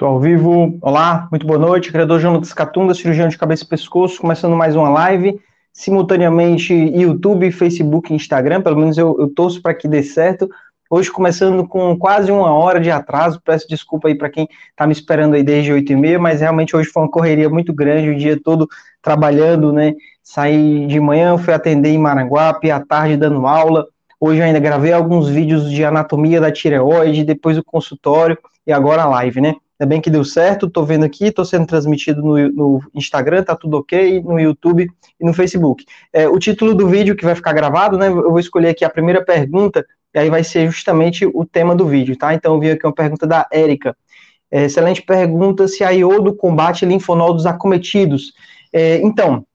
Estou ao vivo. Olá, muito boa noite. Criador João Lucas Catunga, cirurgião de cabeça e pescoço, começando mais uma live, simultaneamente YouTube, Facebook e Instagram. Pelo menos eu, eu torço para que dê certo. Hoje começando com quase uma hora de atraso. Peço desculpa aí para quem está me esperando aí desde 8 e meia, mas realmente hoje foi uma correria muito grande, o dia todo trabalhando, né? Saí de manhã, fui atender em Maranguape, à tarde dando aula. Hoje ainda gravei alguns vídeos de anatomia da tireoide, depois o consultório e agora a live, né? Ainda bem que deu certo, tô vendo aqui, tô sendo transmitido no, no Instagram, tá tudo ok, no YouTube e no Facebook. É, o título do vídeo que vai ficar gravado, né? Eu vou escolher aqui a primeira pergunta, e aí vai ser justamente o tema do vídeo, tá? Então eu vi aqui uma pergunta da Érica. É, excelente pergunta se a iodo combate linfonodos acometidos. É, então,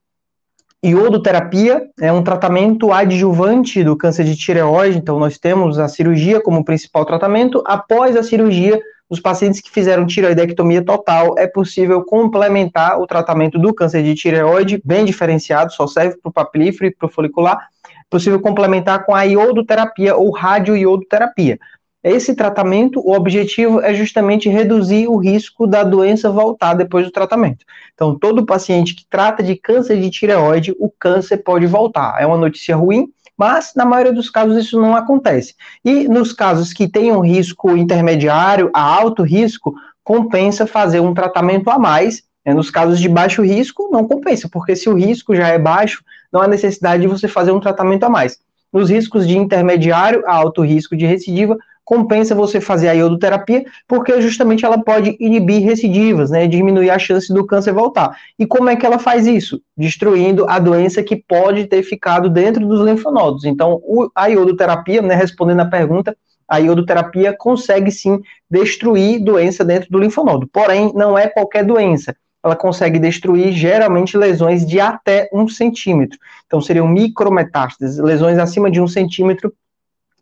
iodoterapia é um tratamento adjuvante do câncer de tireoide, então nós temos a cirurgia como principal tratamento. Após a cirurgia, nos pacientes que fizeram tireoidectomia total, é possível complementar o tratamento do câncer de tireoide, bem diferenciado, só serve para o papilífero e para o folicular, é possível complementar com a iodoterapia ou radioiodoterapia. Esse tratamento, o objetivo é justamente reduzir o risco da doença voltar depois do tratamento. Então, todo paciente que trata de câncer de tireoide, o câncer pode voltar. É uma notícia ruim, mas na maioria dos casos isso não acontece. E nos casos que tem um risco intermediário a alto risco, compensa fazer um tratamento a mais. Né? Nos casos de baixo risco, não compensa, porque se o risco já é baixo, não há necessidade de você fazer um tratamento a mais. Nos riscos de intermediário a alto risco de recidiva, compensa você fazer a iodoterapia, porque justamente ela pode inibir recidivas, né, diminuir a chance do câncer voltar. E como é que ela faz isso? Destruindo a doença que pode ter ficado dentro dos linfonodos. Então, a iodoterapia, né, respondendo a pergunta, a iodoterapia consegue sim destruir doença dentro do linfonodo. Porém, não é qualquer doença. Ela consegue destruir geralmente lesões de até um centímetro. Então, seriam micrometástases, lesões acima de um centímetro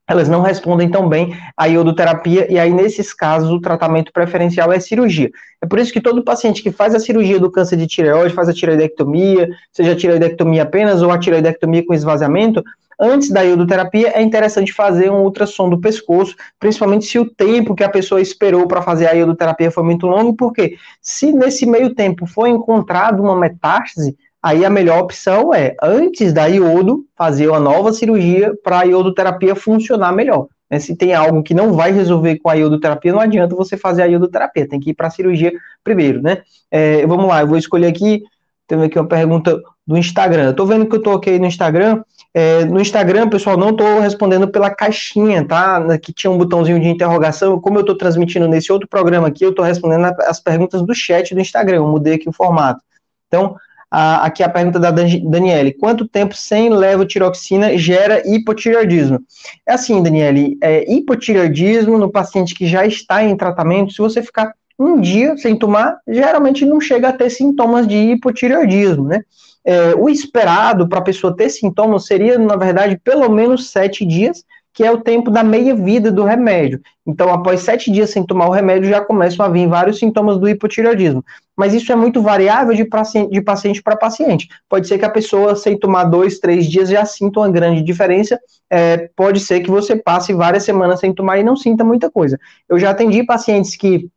elas não respondem tão bem à iodoterapia, e aí, nesses casos, o tratamento preferencial é cirurgia. É por isso que todo paciente que faz a cirurgia do câncer de tireoide, faz a tireoidectomia, seja a tireoidectomia apenas ou a tireoidectomia com esvaziamento, antes da iodoterapia, é interessante fazer um ultrassom do pescoço, principalmente se o tempo que a pessoa esperou para fazer a iodoterapia foi muito longo, porque se nesse meio tempo foi encontrado uma metástase, aí a melhor opção é, antes da iodo, fazer uma nova cirurgia para a iodoterapia funcionar melhor. Né? Se tem algo que não vai resolver com a iodoterapia, não adianta você fazer a iodoterapia, tem que ir para a cirurgia primeiro, né? É, vamos lá, eu vou escolher aqui, temos aqui uma pergunta do Instagram. Eu tô vendo que eu tô ok no Instagram. É, no Instagram, pessoal, não tô respondendo pela caixinha, tá? Que tinha um botãozinho de interrogação. Como eu tô transmitindo nesse outro programa aqui, eu tô respondendo as perguntas do chat do Instagram. Eu mudei aqui o formato. Então, aqui a pergunta da Daniele: quanto tempo sem levotiroxina gera hipotireoidismo? É assim, Daniele, é, hipotireoidismo no paciente que já está em tratamento, se você ficar um dia sem tomar, geralmente não chega a ter sintomas de hipotireoidismo, né? É, o esperado para a pessoa ter sintomas seria, na verdade, pelo menos sete dias, que é o tempo da meia-vida do remédio. Então, após sete dias sem tomar o remédio, já começam a vir vários sintomas do hipotireoidismo. Mas isso é muito variável de paciente, para paciente. Pode ser que a pessoa, sem tomar dois, três dias, já sinta uma grande diferença. É, pode ser que você passe várias semanas sem tomar e não sinta muita coisa. Eu já atendi pacientes que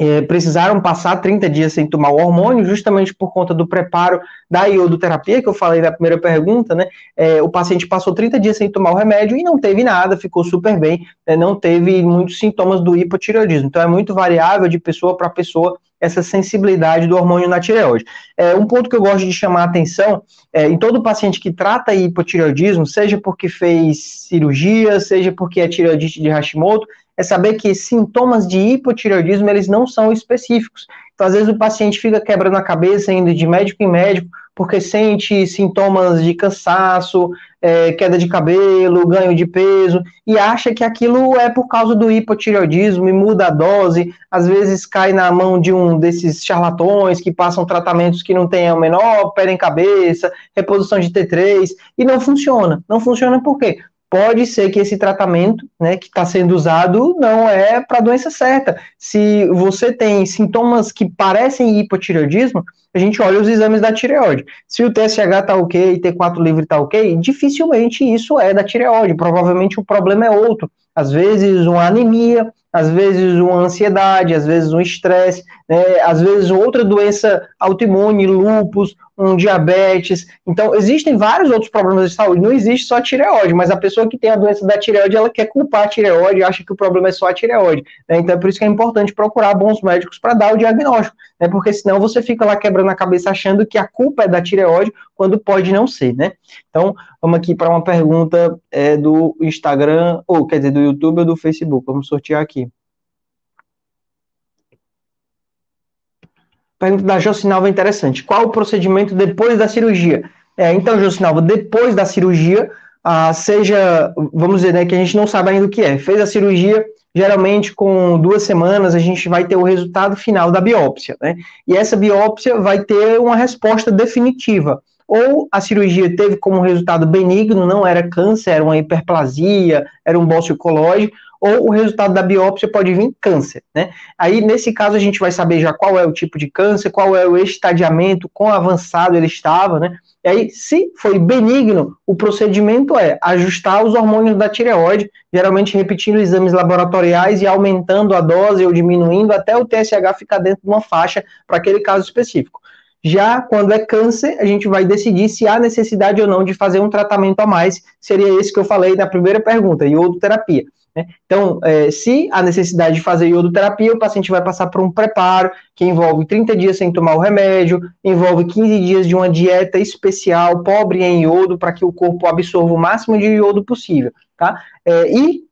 é, precisaram passar 30 dias sem tomar o hormônio, justamente por conta do preparo da iodoterapia, que eu falei na primeira pergunta, né? É, o paciente passou 30 dias sem tomar o remédio e não teve nada, ficou super bem, né, não teve muitos sintomas do hipotireoidismo. Então é muito variável de pessoa para pessoa essa sensibilidade do hormônio na tireoide. É, um ponto que eu gosto de chamar a atenção é, em todo paciente que trata hipotireoidismo, seja porque fez cirurgia, seja porque é tireoidite de Hashimoto, é saber que sintomas de hipotireoidismo, eles não são específicos. Então, às vezes, o paciente fica quebrando a cabeça, indo de médico em médico, porque sente sintomas de cansaço, é, queda de cabelo, ganho de peso, e acha que aquilo é por causa do hipotireoidismo e muda a dose, às vezes cai na mão de um desses charlatões que passam tratamentos que não têm o menor pé em cabeça, reposição de T3, e não funciona. Não funciona por quê? Pode ser que esse tratamento né, que está sendo usado não é para a doença certa. Se você tem sintomas que parecem hipotireoidismo, a gente olha os exames da tireoide. Se o TSH está ok, T4 livre está ok, dificilmente isso é da tireoide. Provavelmente o problema é outro. Às vezes uma anemia, às vezes uma ansiedade, às vezes um estresse, né, às vezes outra doença autoimune, lúpus, um diabetes. Então, existem vários outros problemas de saúde. Não existe só a tireoide, mas a pessoa que tem a doença da tireoide, ela quer culpar a tireoide acha que o problema é só a tireoide. Né? Então, é por isso que é importante procurar bons médicos para dar o diagnóstico, né? porque senão você fica lá quebrando a cabeça achando que a culpa é da tireoide, quando pode não ser, né? Então, vamos aqui para uma pergunta é, do Instagram, ou quer dizer, do YouTube ou do Facebook. Vamos sortear aqui. Pergunta da Jocinalva interessante. Qual o procedimento depois da cirurgia? É, então, Jocinalva, depois da cirurgia, ah, seja, vamos dizer, né, que a gente não sabe ainda o que é. Fez a cirurgia, geralmente com duas semanas a gente vai ter o resultado final da biópsia, né? E essa biópsia vai ter uma resposta definitiva. Ou a cirurgia teve como resultado benigno, não era câncer, era uma hiperplasia, era um bócio ecológico, ou o resultado da biópsia pode vir câncer, né? Aí, nesse caso, a gente vai saber já qual é o tipo de câncer, qual é o estadiamento, quão avançado ele estava, né? E aí, se foi benigno, o procedimento é ajustar os hormônios da tireoide, geralmente repetindo exames laboratoriais e aumentando a dose ou diminuindo até o TSH ficar dentro de uma faixa para aquele caso específico. Já quando é câncer, a gente vai decidir se há necessidade ou não de fazer um tratamento a mais. Seria esse que eu falei na primeira pergunta, iodoterapia. Né? Então, é, se há necessidade de fazer iodoterapia, o paciente vai passar por um preparo que envolve 30 dias sem tomar o remédio, envolve 15 dias de uma dieta especial, pobre em iodo, para que o corpo absorva o máximo de iodo possível. Tá? É, e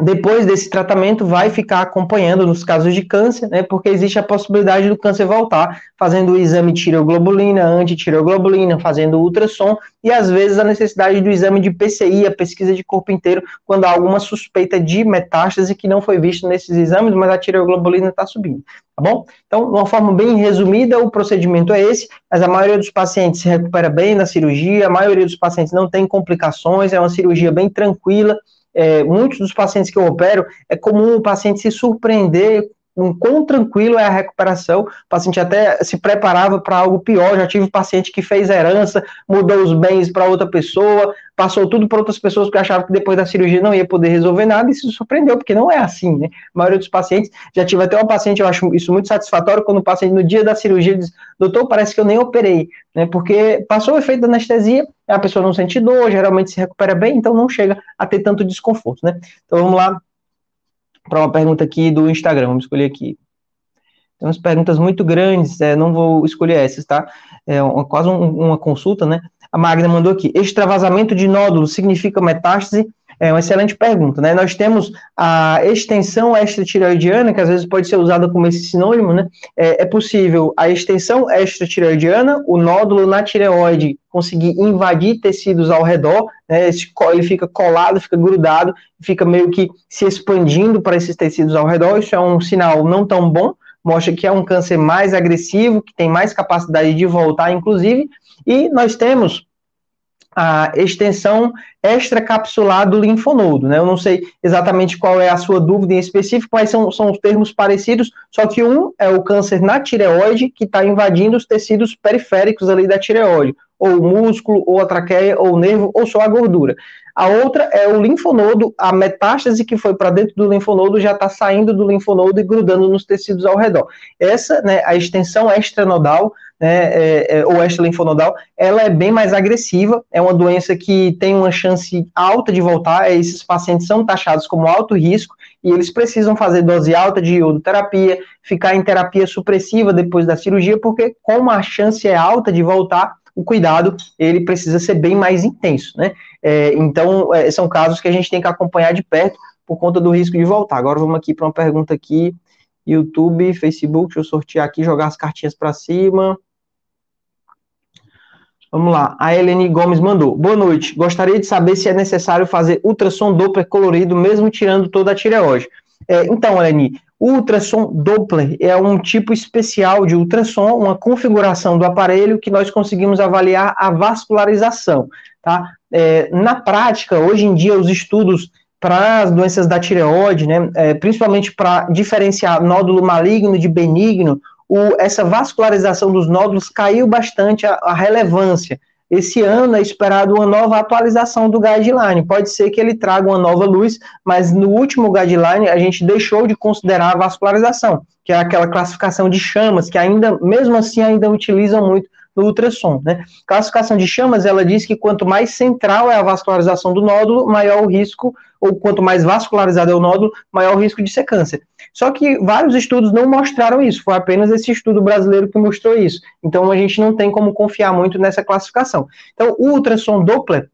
depois desse tratamento vai ficar acompanhando nos casos de câncer, né, porque existe a possibilidade do câncer voltar, fazendo o exame tireoglobulina, antitireoglobulina, fazendo ultrassom e às vezes a necessidade do exame de PCI, a pesquisa de corpo inteiro, quando há alguma suspeita de metástase que não foi vista nesses exames, mas a tireoglobulina está subindo, tá bom? Então, de uma forma bem resumida, o procedimento é esse, mas a maioria dos pacientes se recupera bem na cirurgia, a maioria dos pacientes não tem complicações, é uma cirurgia bem tranquila, é, muitos dos pacientes que eu opero, é comum o paciente se surpreender com quão tranquilo é a recuperação. O paciente até se preparava para algo pior. Já tive paciente que fez herança, mudou os bens para outra pessoa, passou tudo para outras pessoas que achavam que depois da cirurgia não ia poder resolver nada e se surpreendeu, porque não é assim, né? A maioria dos pacientes, já tive até uma paciente, eu acho isso muito satisfatório, quando o paciente no dia da cirurgia diz, doutor, parece que eu nem operei, né? Porque passou o efeito da anestesia, a pessoa não sente dor, geralmente se recupera bem, então não chega a ter tanto desconforto, né? Então vamos lá para uma pergunta aqui do Instagram, vamos escolher aqui. Tem umas perguntas muito grandes, é, não vou escolher essas, tá? É uma, quase um, uma consulta, né? A Magna mandou aqui: extravasamento de nódulos significa metástase? É uma excelente pergunta, né? Nós temos a extensão extratireoidiana, que às vezes pode ser usada como esse sinônimo, né? É, é possível a extensão extratireoidiana, o nódulo na tireoide conseguir invadir tecidos ao redor, né? Ele fica colado, fica grudado, fica meio que se expandindo para esses tecidos ao redor. Isso é um sinal não tão bom, mostra que é um câncer mais agressivo, que tem mais capacidade de voltar, inclusive, e nós temos a extensão extracapsular do linfonodo, né? Eu não sei exatamente qual é a sua dúvida em específico, mas são, são os termos parecidos, só que um é o câncer na tireoide, que está invadindo os tecidos periféricos ali da tireoide, ou o músculo, ou a traqueia, ou o nervo, ou só a gordura. A outra é o linfonodo, a metástase que foi para dentro do linfonodo já está saindo do linfonodo e grudando nos tecidos ao redor. Essa, né, a extensão extranodal, né, é, é, ou extralinfonodal, ela é bem mais agressiva, é uma doença que tem uma chance alta de voltar, esses pacientes são taxados como alto risco, e eles precisam fazer dose alta de iodoterapia, ficar em terapia supressiva depois da cirurgia, porque como a chance é alta de voltar, o cuidado ele precisa ser bem mais intenso, né? É, então, é, são casos que a gente tem que acompanhar de perto por conta do risco de voltar. Agora vamos aqui para uma pergunta aqui, YouTube, Facebook, deixa eu sortear aqui, jogar as cartinhas para cima. Vamos lá, a Helene Gomes mandou. Boa noite. Gostaria de saber se é necessário fazer ultrassom Doppler colorido, mesmo tirando toda a tireoide. É, então, Helene, o ultrassom Doppler é um tipo especial de ultrassom, uma configuração do aparelho que nós conseguimos avaliar a vascularização. Tá? É, na prática, hoje em dia, os estudos para as doenças da tireoide, né, é, principalmente para diferenciar nódulo maligno de benigno, o, essa vascularização dos nódulos caiu bastante a, a relevância. esse ano é esperado uma nova atualização do guideline. Pode ser que ele traga uma nova luz, mas no último guideline a gente deixou de considerar a vascularização, que é aquela classificação de chamas, que ainda, mesmo assim, ainda utilizam muito no ultrassom. Né? Classificação de chamas, ela diz que quanto mais central é a vascularização do nódulo, maior o risco, ou quanto mais vascularizado é o nódulo, maior o risco de ser câncer. Só que vários estudos não mostraram isso, foi apenas esse estudo brasileiro que mostrou isso. Então a gente não tem como confiar muito nessa classificação. Então o ultrassom Doppler,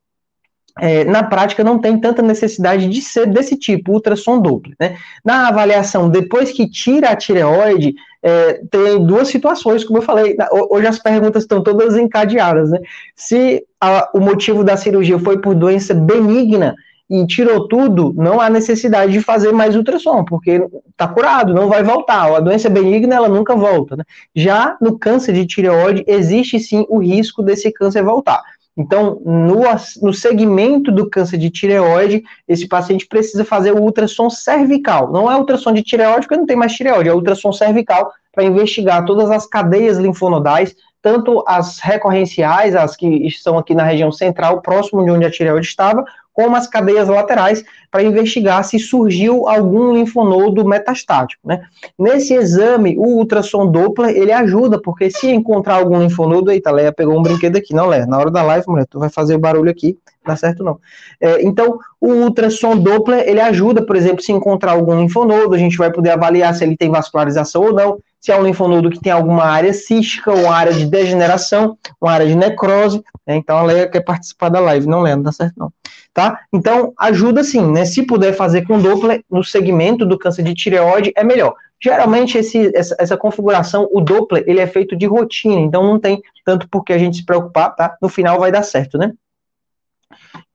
é, na prática não tem tanta necessidade de ser desse tipo, ultrassom Doppler. Né? Na avaliação, depois que tira a tireoide, é, tem duas situações, como eu falei, hoje as perguntas estão todas encadeadas, né? Se a, o motivo da cirurgia foi por doença benigna e tirou tudo, não há necessidade de fazer mais ultrassom, porque está curado, não vai voltar. A doença benigna, ela nunca volta, né? Já no câncer de tireoide, existe sim o risco desse câncer voltar. Então, no, no segmento do câncer de tireoide, esse paciente precisa fazer o ultrassom cervical. Não é ultrassom de tireoide, porque não tem mais tireoide, é ultrassom cervical para investigar todas as cadeias linfonodais, tanto as recorrenciais, as que estão aqui na região central, próximo de onde a tireoide estava, como as cadeias laterais, para investigar se surgiu algum linfonodo metastático, né? Nesse exame, o ultrassom Doppler, ele ajuda, porque se encontrar algum linfonodo, eita, Leia pegou um brinquedo aqui, não, Leia, na hora da live, mulher, tu vai fazer o barulho aqui, dá certo não. É, então, o ultrassom Doppler, ele ajuda, por exemplo, se encontrar algum linfonodo, a gente vai poder avaliar se ele tem vascularização ou não, se é um linfonodo que tem alguma área cística, ou área de degeneração, uma área de necrose, né? então a Leia quer participar da live, não, Leia, não dá certo não tá? Então, ajuda sim, né? Se puder fazer com Doppler no segmento do câncer de tireoide, é melhor. Geralmente, esse, essa, essa, configuração, o Doppler, ele é feito de rotina, então não tem tanto por que a gente se preocupar, tá? No final vai dar certo, né?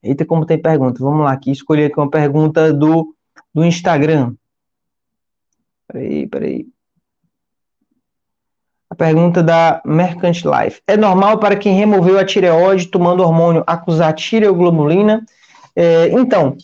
Eita, como tem pergunta. Vamos lá, aqui, escolher aqui uma pergunta do, do Instagram. Peraí, peraí. A pergunta da Mercant Life. É normal para quem removeu a tireoide tomando hormônio acusar tireoglobulina? É, então,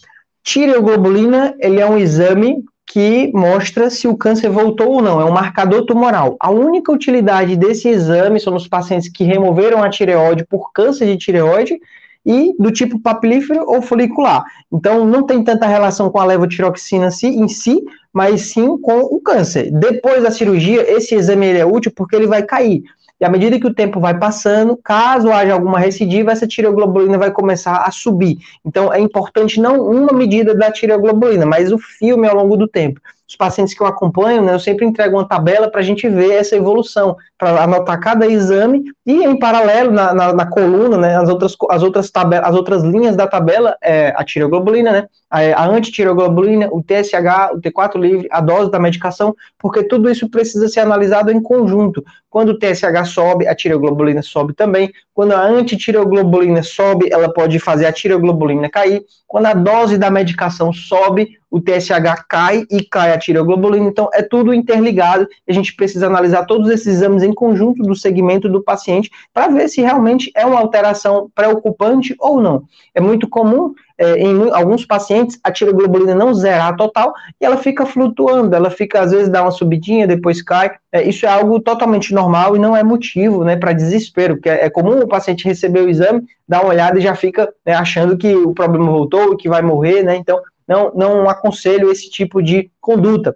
tireoglobulina ele é um exame que mostra se o câncer voltou ou não, é um marcador tumoral. A única utilidade desse exame são nos pacientes que removeram a tireoide por câncer de tireoide e do tipo papilífero ou folicular. Então, não tem tanta relação com a levotiroxina em si, mas sim com o câncer. Depois da cirurgia, esse exame é útil porque ele vai cair. E à medida que o tempo vai passando, caso haja alguma recidiva, essa tireoglobulina vai começar a subir. Então é importante não uma medida da tireoglobulina, mas o filme ao longo do tempo. Os pacientes que eu acompanho, né, eu sempre entrego uma tabela para a gente ver essa evolução, para anotar cada exame e em paralelo na, na, na, coluna, né, as outras as outras tabelas, as outras linhas da tabela, é, a tireoglobulina, né, a, a antitireoglobulina, o TSH, o T4 livre, a dose da medicação, porque tudo isso precisa ser analisado em conjunto. Quando o TSH sobe, a tireoglobulina sobe também. Quando a antitireoglobulina sobe, ela pode fazer a tireoglobulina cair. Quando a dose da medicação sobe, o TSH cai e cai a tireoglobulina. Então, é tudo interligado. A gente precisa analisar todos esses exames em conjunto do segmento do paciente para ver se realmente é uma alteração preocupante ou não. É muito comum é, em alguns pacientes, a tiroglobulina não zerar total e ela fica flutuando, ela fica, às vezes, dá uma subidinha, depois cai. É, isso é algo totalmente normal e não é motivo né, para desespero, porque é, é, comum o paciente receber o exame, dar uma olhada e já fica né, achando que o problema voltou que vai morrer, né? Então, não, não aconselho esse tipo de conduta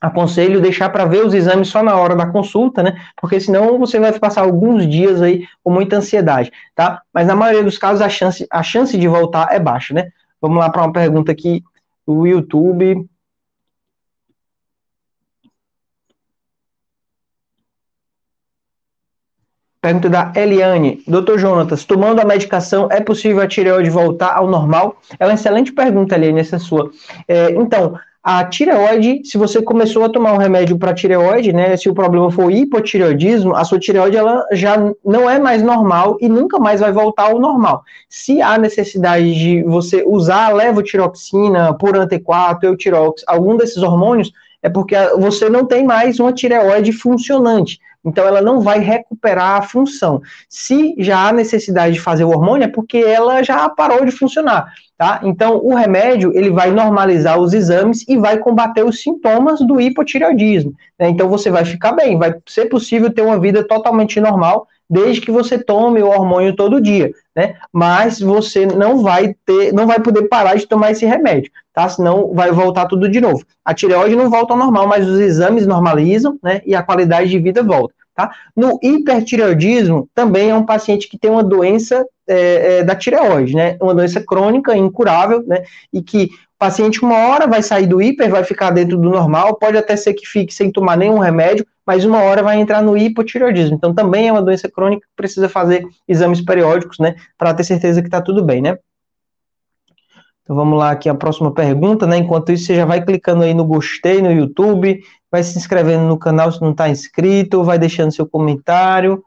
aconselho deixar para ver os exames só na hora da consulta, né? Porque senão você vai passar alguns dias aí com muita ansiedade, tá? Mas na maioria dos casos a chance, a chance de voltar é baixa, né? Vamos lá para uma pergunta aqui do YouTube. Pergunta da Eliane. Doutor Jonatas, tomando a medicação, é possível a tireoide voltar ao normal? É uma excelente pergunta, Eliane, essa sua. É, então, a tireoide, se você começou a tomar um remédio para tireoide, né, se o problema for hipotireoidismo, a sua tireoide ela já não é mais normal e nunca mais vai voltar ao normal. Se há necessidade de você usar levotiroxina, purantequato, eutirox, algum desses hormônios, é porque você não tem mais uma tireoide funcionante. Então, ela não vai recuperar a função. Se já há necessidade de fazer o hormônio, é porque ela já parou de funcionar. Tá? Então, o remédio, ele vai normalizar os exames e vai combater os sintomas do hipotireoidismo, né? Então, você vai ficar bem, vai ser possível ter uma vida totalmente normal, desde que você tome o hormônio todo dia, né? Mas você não vai ter, não vai poder parar de tomar esse remédio, tá? Senão vai voltar tudo de novo. A tireoide não volta ao normal, mas os exames normalizam, né? E a qualidade de vida volta. Tá? No hipertireoidismo, também é um paciente que tem uma doença é, é, da tireoide, né? Uma doença crônica, incurável, né? E que o paciente, uma hora, vai sair do hiper, vai ficar dentro do normal, pode até ser que fique sem tomar nenhum remédio, mas uma hora vai entrar no hipotireoidismo. Então, também é uma doença crônica que precisa fazer exames periódicos, né? Para ter certeza que está tudo bem, né? Então vamos lá aqui a próxima pergunta, né? Enquanto isso, você já vai clicando aí no gostei no YouTube, vai se inscrevendo no canal se não está inscrito, vai deixando seu comentário.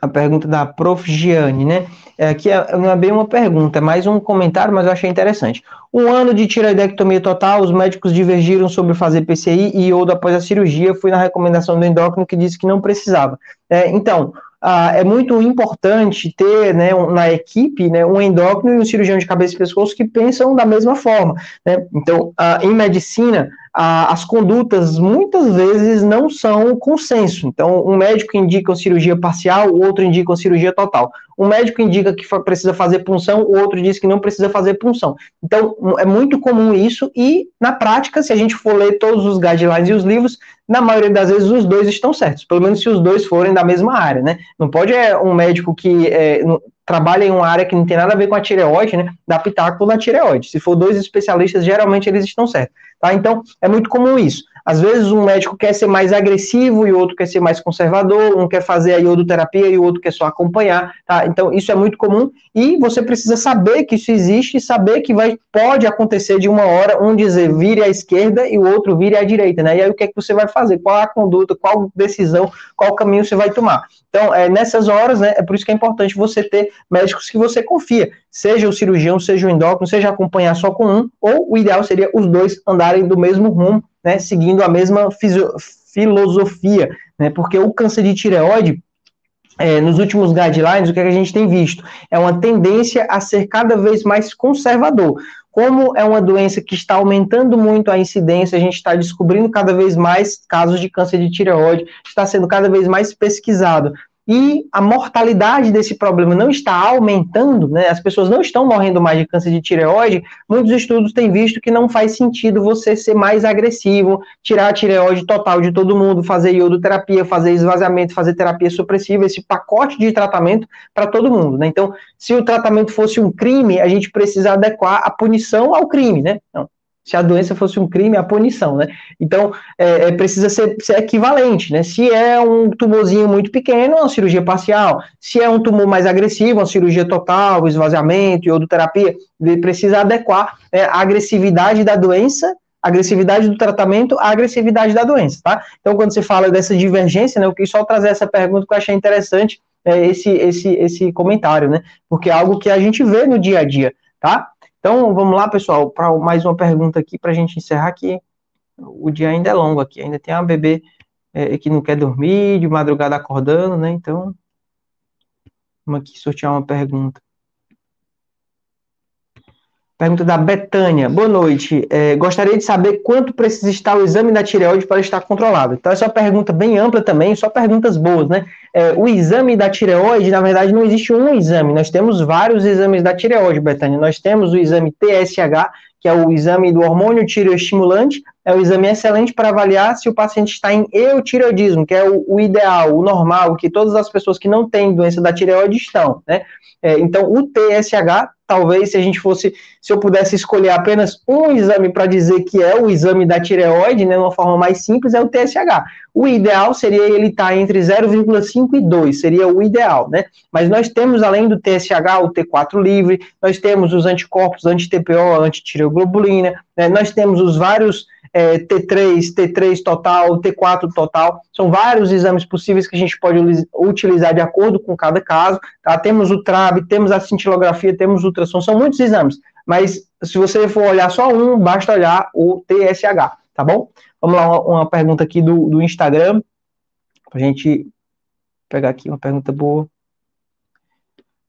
A pergunta da Prof. Gianni, né? É, aqui é, não é bem uma pergunta, é mais um comentário, mas eu achei interessante. Um ano de tiroidectomia total, os médicos divergiram sobre fazer PCI e iodo após a cirurgia, fui na recomendação do endócrino que disse que não precisava. É, então, ah, é muito importante ter né, um, na equipe né, um endócrino e um cirurgião de cabeça e pescoço que pensam da mesma forma. Né? Então, ah, em medicina, ah, as condutas muitas vezes não são consenso. Então, um médico indica uma cirurgia parcial, o outro indica uma cirurgia total. Um médico indica que precisa fazer punção, o outro diz que não precisa fazer punção. Então, é muito comum isso, e na prática, se a gente for ler todos os guidelines e os livros, na maioria das vezes os dois estão certos, pelo menos se os dois forem da mesma área, né? Não pode é um médico que é, trabalha em uma área que não tem nada a ver com a tireoide, né? Dar pitaco na tireoide. Se for dois especialistas, geralmente eles estão certos, tá? Então, é muito comum isso. Às vezes um médico quer ser mais agressivo e o outro quer ser mais conservador, um quer fazer a iodoterapia e o outro quer só acompanhar, tá? Então isso é muito comum e você precisa saber que isso existe e saber que vai, pode acontecer de uma hora um dizer vire à esquerda e o outro vire à direita, né? E aí o que é que você vai fazer? Qual a conduta, qual decisão, qual caminho você vai tomar? Então, é, nessas horas, né, é por isso que é importante você ter médicos que você confia, seja o cirurgião, seja o endócrino, seja acompanhar só com um, ou o ideal seria os dois andarem do mesmo rumo, né, seguindo a mesma filosofia, né, porque o câncer de tireoide, é, nos últimos guidelines, o que, é que a gente tem visto? É uma tendência a ser cada vez mais conservador. Como é uma doença que está aumentando muito a incidência, a gente está descobrindo cada vez mais casos de câncer de tireoide, está sendo cada vez mais pesquisado e a mortalidade desse problema não está aumentando, né? As pessoas não estão morrendo mais de câncer de tireoide. Muitos estudos têm visto que não faz sentido você ser mais agressivo, tirar a tireoide total de todo mundo, fazer iodoterapia, fazer esvaziamento, fazer terapia supressiva, esse pacote de tratamento para todo mundo, né? Então, se o tratamento fosse um crime, a gente precisa adequar a punição ao crime, né? Não, se a doença fosse um crime, a punição, né? Então, é, é, precisa ser, ser, equivalente, né? Se é um tumorzinho muito pequeno, uma cirurgia parcial. Se é um tumor mais agressivo, uma cirurgia total, esvaziamento e odoterapia, precisa adequar né, a agressividade da doença, a agressividade do tratamento à agressividade da doença, tá? Então, quando você fala dessa divergência, né, eu quis só trazer essa pergunta que eu achei interessante, é, esse, esse, esse comentário, né? Porque é algo que a gente vê no dia a dia, tá? Então, vamos lá, pessoal, para mais uma pergunta aqui para a gente encerrar aqui. O dia ainda é longo aqui, ainda tem uma bebê é, que não quer dormir, de madrugada acordando, né? Então, vamos aqui sortear uma pergunta. Pergunta da Betânia. Boa noite. É, gostaria de saber quanto precisa estar o exame da tireoide para estar controlado. Então, essa é uma pergunta bem ampla também, só perguntas boas, né? É, o exame da tireoide, na verdade, não existe um exame. Nós temos vários exames da tireoide, Betânia. Nós temos o exame TSH, que é o exame do hormônio tireoestimulante, é um exame excelente para avaliar se o paciente está em eutireoidismo, que é o, o, ideal, o normal, que todas as pessoas que não têm doença da tireoide estão, né? É, então, o TSH, talvez, se a gente fosse, se eu pudesse escolher apenas um exame para dizer que é o exame da tireoide, né, de uma forma mais simples, é o TSH. O ideal seria ele estar tá entre 0,5 e 2, seria o ideal, né? Mas nós temos, além do TSH, o T4 livre, nós temos os anticorpos anti-TPO, anti-tireoglobulina, né, nós temos os vários é, T3, T3 total, T4 total. São vários exames possíveis que a gente pode utilizar de acordo com cada caso. Tá? Temos o TRAB, temos a cintilografia, temos o ultrassom, são muitos exames. Mas se você for olhar só um, basta olhar o TSH, tá bom? Vamos lá, uma, uma pergunta aqui do, do Instagram, para a gente pegar aqui uma pergunta boa.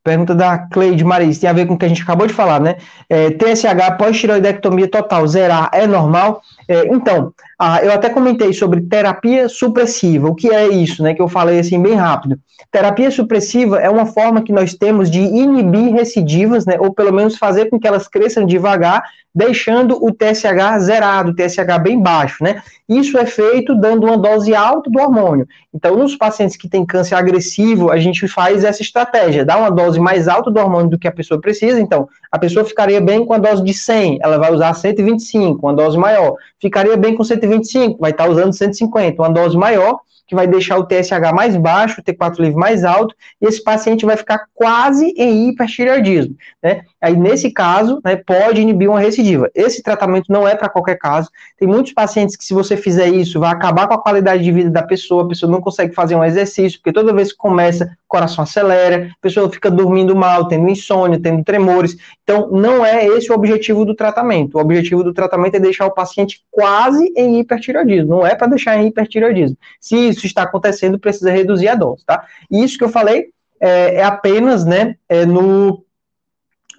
Pergunta da Cleide Maris, tem a ver com o que a gente acabou de falar, né? É, TSH pós-tiroidectomia total, zerar, é normal? É, então, eu até comentei sobre terapia supressiva. O que é isso, né? Que eu falei assim bem rápido. Terapia supressiva é uma forma que nós temos de inibir recidivas, né? Ou pelo menos fazer com que elas cresçam devagar, deixando o TSH zerado, o TSH bem baixo, né? Isso é feito dando uma dose alta do hormônio. Então, nos pacientes que têm câncer agressivo, a gente faz essa estratégia, dá uma dose mais alta do hormônio do que a pessoa precisa. Então, a pessoa ficaria bem com a dose de 100, ela vai usar 125, uma dose maior. Ficaria bem com 125, vai estar usando 150, uma dose maior que vai deixar o TSH mais baixo, o T4 livre mais alto, e esse paciente vai ficar quase em hipertireoidismo, né? Aí, nesse caso, né, pode inibir uma recidiva. Esse tratamento não é para qualquer caso. Tem muitos pacientes que, se você fizer isso, vai acabar com a qualidade de vida da pessoa, a pessoa não consegue fazer um exercício, porque toda vez que começa, coração acelera, a pessoa fica dormindo mal, tendo insônia, tendo tremores. Então, não é esse o objetivo do tratamento. O objetivo do tratamento é deixar o paciente quase em hipertireoidismo, não é para deixar em hipertireoidismo. Se isso está acontecendo, precisa reduzir a dose, tá? Isso que eu falei é, é apenas, né, é no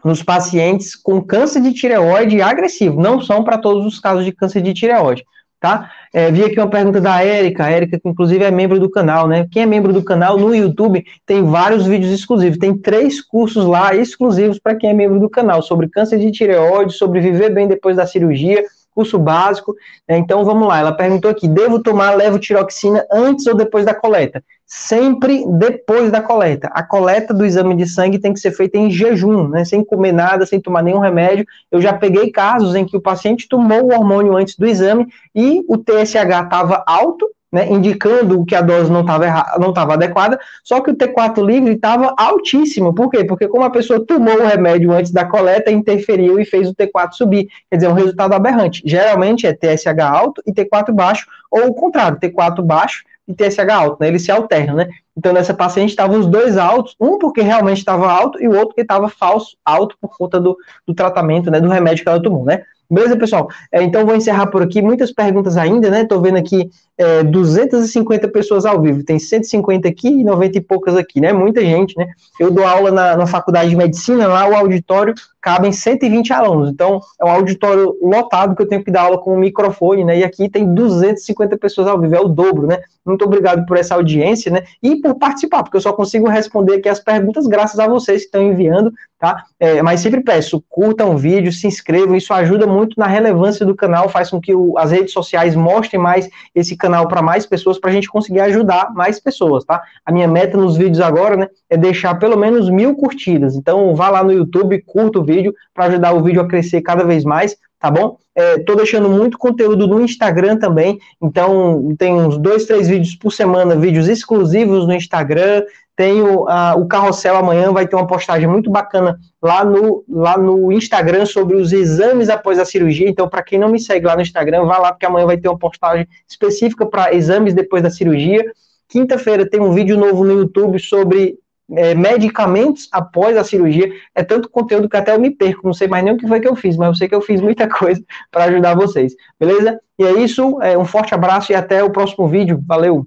nos pacientes com câncer de tireoide agressivo, não são para todos os casos de câncer de tireoide, tá? É, vi aqui uma pergunta da Érica, a Érica que inclusive é membro do canal, né? Quem é membro do canal no YouTube tem vários vídeos exclusivos, tem três cursos lá exclusivos para quem é membro do canal, sobre câncer de tireoide, sobre viver bem depois da cirurgia, curso básico. Né? Então vamos lá, ela perguntou aqui: devo tomar levotiroxina antes ou depois da coleta? sempre depois da coleta. A coleta do exame de sangue tem que ser feita em jejum, né, sem comer nada, sem tomar nenhum remédio. Eu já peguei casos em que o paciente tomou o hormônio antes do exame e o TSH estava alto, né, indicando que a dose não estava não adequada, só que o T4 livre estava altíssimo. Por quê? Porque como a pessoa tomou o remédio antes da coleta, interferiu e fez o T4 subir. Quer dizer, um resultado aberrante. Geralmente é TSH alto e T4 baixo, ou o contrário, T4 baixo e TSH alto, né? Eles se alternam, né? Então, nessa paciente estavam os dois altos, um porque realmente estava alto e o outro que estava falso alto por conta do, do tratamento, né? Do remédio que ela tomou, né? Beleza, pessoal? É, então, vou encerrar por aqui. Muitas perguntas ainda, né? Tô vendo aqui é, 250 pessoas ao vivo. Tem 150 aqui e 90 e poucas aqui, né? Muita gente, né? Eu dou aula na, na faculdade de medicina, lá o auditório cabem 120 alunos. Então, é um auditório lotado que eu tenho que dar aula com o microfone, né? E aqui tem 250 pessoas ao vivo, é o dobro, né? Muito obrigado por essa audiência, né? E por participar, porque eu só consigo responder aqui as perguntas graças a vocês que estão enviando, tá? É, mas sempre peço, curtam o vídeo, se inscrevam, isso ajuda muito na relevância do canal, faz com que o, as redes sociais mostrem mais esse canal para mais pessoas, para a gente conseguir ajudar mais pessoas, tá? A minha meta nos vídeos agora, né, é deixar pelo menos mil curtidas. Então, vá lá no YouTube, curta o vídeo para ajudar o vídeo a crescer cada vez mais, tá bom? É, deixando muito conteúdo no Instagram também, então tem uns dois, três vídeos por semana, vídeos exclusivos no Instagram. Tenho uh, o Carrossel amanhã, vai ter uma postagem muito bacana lá no, lá no Instagram sobre os exames após a cirurgia. Então, para quem não me segue lá no Instagram, vá lá, porque amanhã vai ter uma postagem específica para exames depois da cirurgia. Quinta-feira tem um vídeo novo no YouTube sobre é, medicamentos após a cirurgia. É tanto conteúdo que até eu me perco, não sei mais nem o que foi que eu fiz, mas eu sei que eu fiz muita coisa para ajudar vocês, beleza? E é isso, é, um forte abraço e até o próximo vídeo. Valeu!